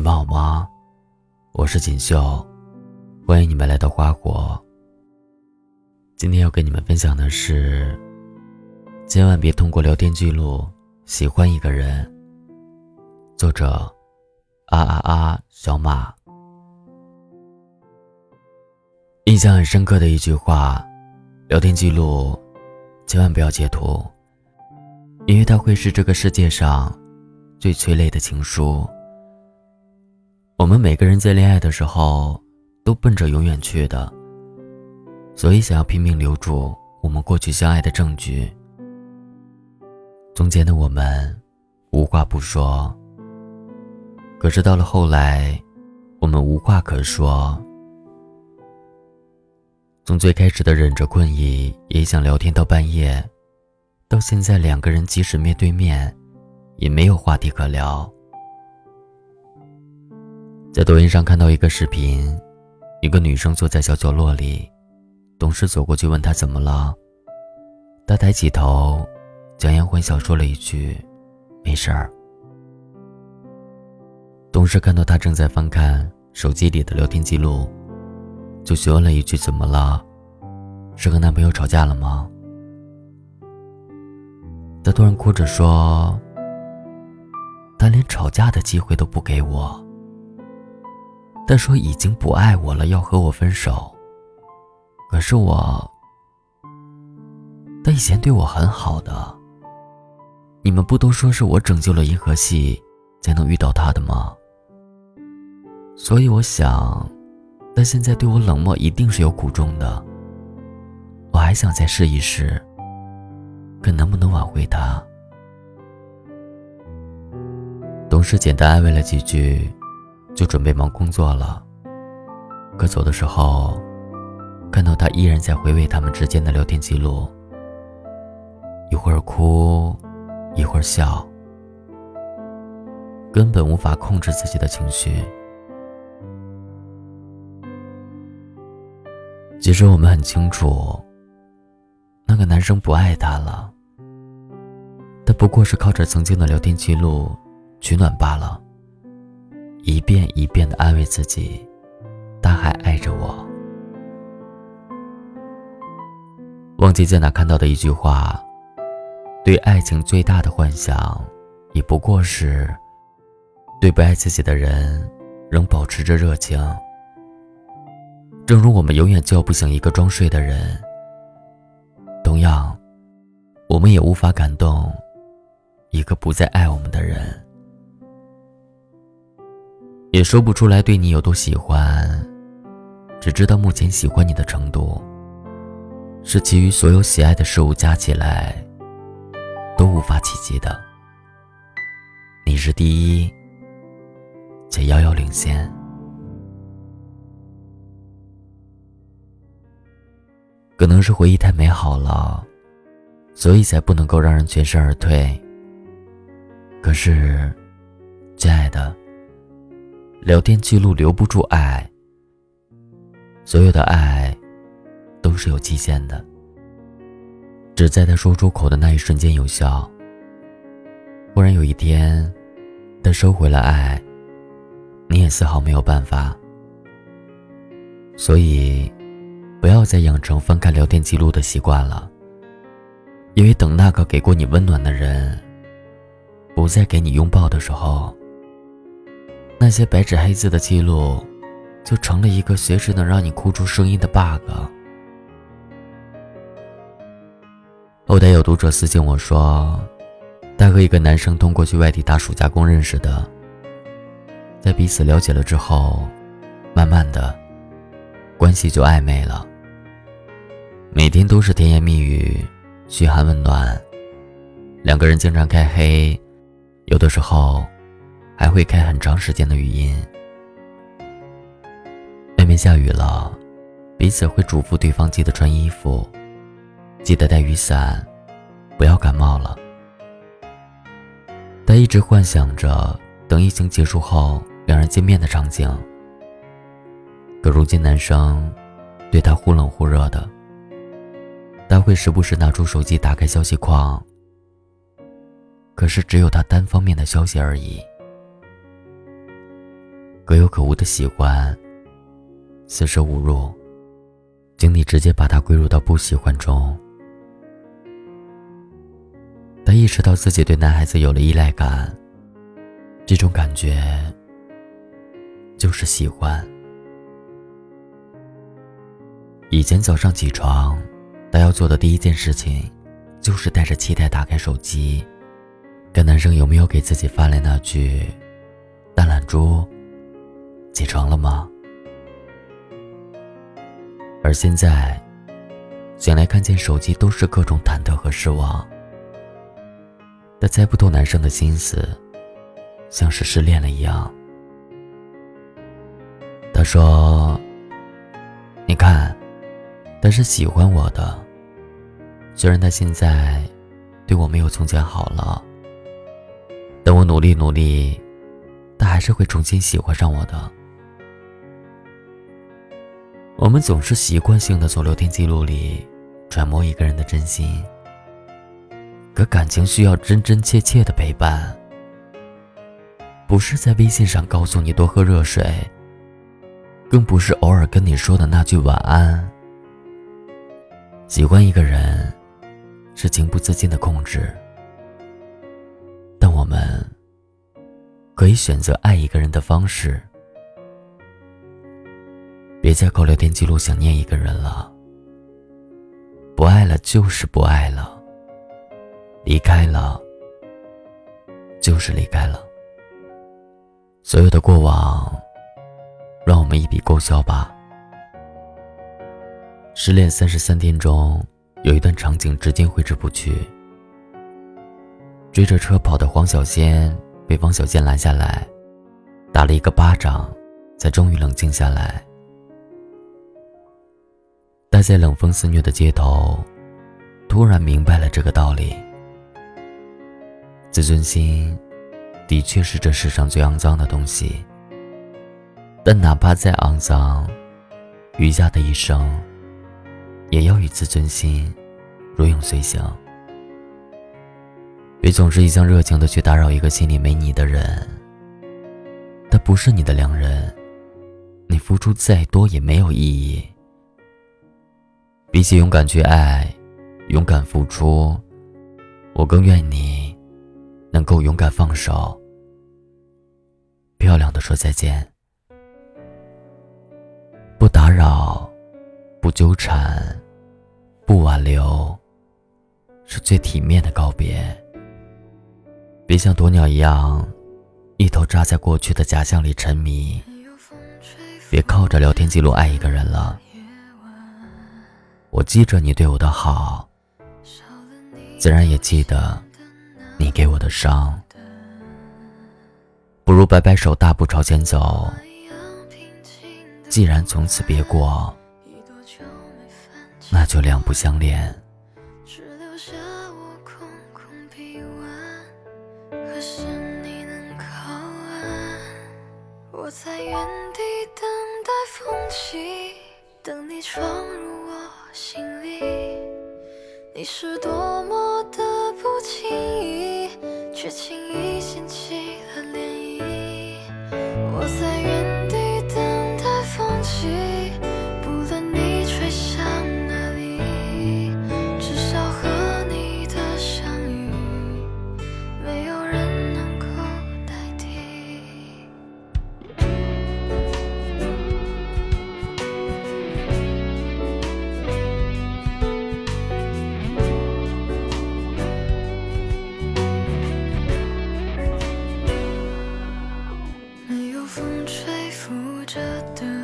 你们好吗？我是锦绣，欢迎你们来到花火。今天要跟你们分享的是，千万别通过聊天记录喜欢一个人。作者：啊啊啊，小马。印象很深刻的一句话：聊天记录千万不要截图，因为它会是这个世界上最催泪的情书。我们每个人在恋爱的时候，都奔着永远去的，所以想要拼命留住我们过去相爱的证据。从前的我们，无话不说。可是到了后来，我们无话可说。从最开始的忍着困意也想聊天到半夜，到现在两个人即使面对面，也没有话题可聊。在抖音上看到一个视频，一个女生坐在小角落里，董事走过去问她怎么了。她抬起头，强颜欢笑说了一句：“没事儿。”董事看到她正在翻看手机里的聊天记录，就询问了一句：“怎么了？是和男朋友吵架了吗？”她突然哭着说：“他连吵架的机会都不给我。”他说已经不爱我了，要和我分手。可是我，他以前对我很好的。你们不都说是我拯救了银河系，才能遇到他的吗？所以我想，他现在对我冷漠，一定是有苦衷的。我还想再试一试，看能不能挽回他。董事简单安慰了几句。就准备忙工作了。可走的时候，看到他依然在回味他们之间的聊天记录，一会儿哭，一会儿笑，根本无法控制自己的情绪。其实我们很清楚，那个男生不爱她了，他不过是靠着曾经的聊天记录取暖罢了。一遍一遍的安慰自己，他还爱着我。忘记在哪看到的一句话：对爱情最大的幻想，也不过是对不爱自己的人仍保持着热情。正如我们永远叫不醒一个装睡的人，同样，我们也无法感动一个不再爱我们的人。也说不出来对你有多喜欢，只知道目前喜欢你的程度，是其余所有喜爱的事物加起来都无法企及的。你是第一，且遥遥领先。可能是回忆太美好了，所以才不能够让人全身而退。可是，亲爱的。聊天记录留不住爱，所有的爱都是有期限的，只在他说出口的那一瞬间有效。忽然有一天，他收回了爱，你也丝毫没有办法。所以，不要再养成翻看聊天记录的习惯了，因为等那个给过你温暖的人不再给你拥抱的时候。那些白纸黑字的记录，就成了一个随时能让你哭出声音的 bug。后台有读者私信我说，他和一个男生通过去外地打暑假工认识的，在彼此了解了之后，慢慢的，关系就暧昧了。每天都是甜言蜜语，嘘寒问暖，两个人经常开黑，有的时候。还会开很长时间的语音。外面下雨了，彼此会嘱咐对方记得穿衣服，记得带雨伞，不要感冒了。他一直幻想着等疫情结束后两人见面的场景。可如今男生对他忽冷忽热的，他会时不时拿出手机打开消息框，可是只有他单方面的消息而已。可有可无的喜欢，四舍五入，经理直接把他归入到不喜欢中。他意识到自己对男孩子有了依赖感，这种感觉就是喜欢。以前早上起床，他要做的第一件事情，就是带着期待打开手机，看男生有没有给自己发来那句“大懒猪，起床了吗？”而现在，醒来看见手机都是各种忐忑和失望。他猜不透男生的心思，像是失恋了一样。他说：“你看，他是喜欢我的。虽然他现在对我没有从前好了，等我努力努力，他还是会重新喜欢上我的。”我们总是习惯性的从聊天记录里揣摩一个人的真心。可感情需要真真切切的陪伴，不是在微信上告诉你多喝热水，更不是偶尔跟你说的那句晚安。喜欢一个人，是情不自禁的控制，但我们可以选择爱一个人的方式。别再靠聊天记录想念一个人了，不爱了就是不爱了。离开了，就是离开了。所有的过往，让我们一笔勾销吧。失恋三十三天中，有一段场景至今挥之不去。追着车跑的黄小仙被汪小贱拦下来，打了一个巴掌，才终于冷静下来。待在冷风肆虐的街头，突然明白了这个道理。自尊心，的确是这世上最肮脏的东西。但哪怕再肮脏，余下的一生，也要与自尊心如影随形。别总是一腔热情的去打扰一个心里没你的人。他不是你的良人，你付出再多也没有意义。比起勇敢去爱，勇敢付出，我更愿你。能够勇敢放手，漂亮的说再见，不打扰，不纠缠，不挽留，是最体面的告别。别像鸵鸟一样，一头扎在过去的假象里沉迷。别靠着聊天记录爱一个人了。我记着你对我的好，自然也记得。你给我的伤，不如摆摆手，大步朝前走。既然从此别过，那就两不相恋。我在原地等待风起，等你闯入我心里。你是多么的不轻易。却轻易掀起了涟漪，我在原。着的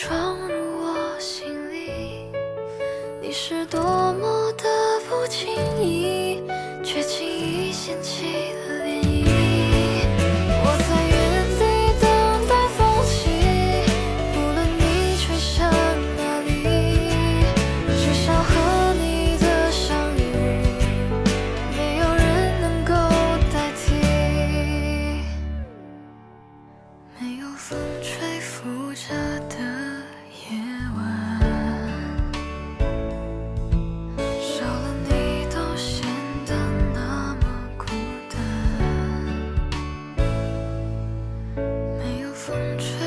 闯入我心里，你是多么的不经意，却轻易掀起。风吹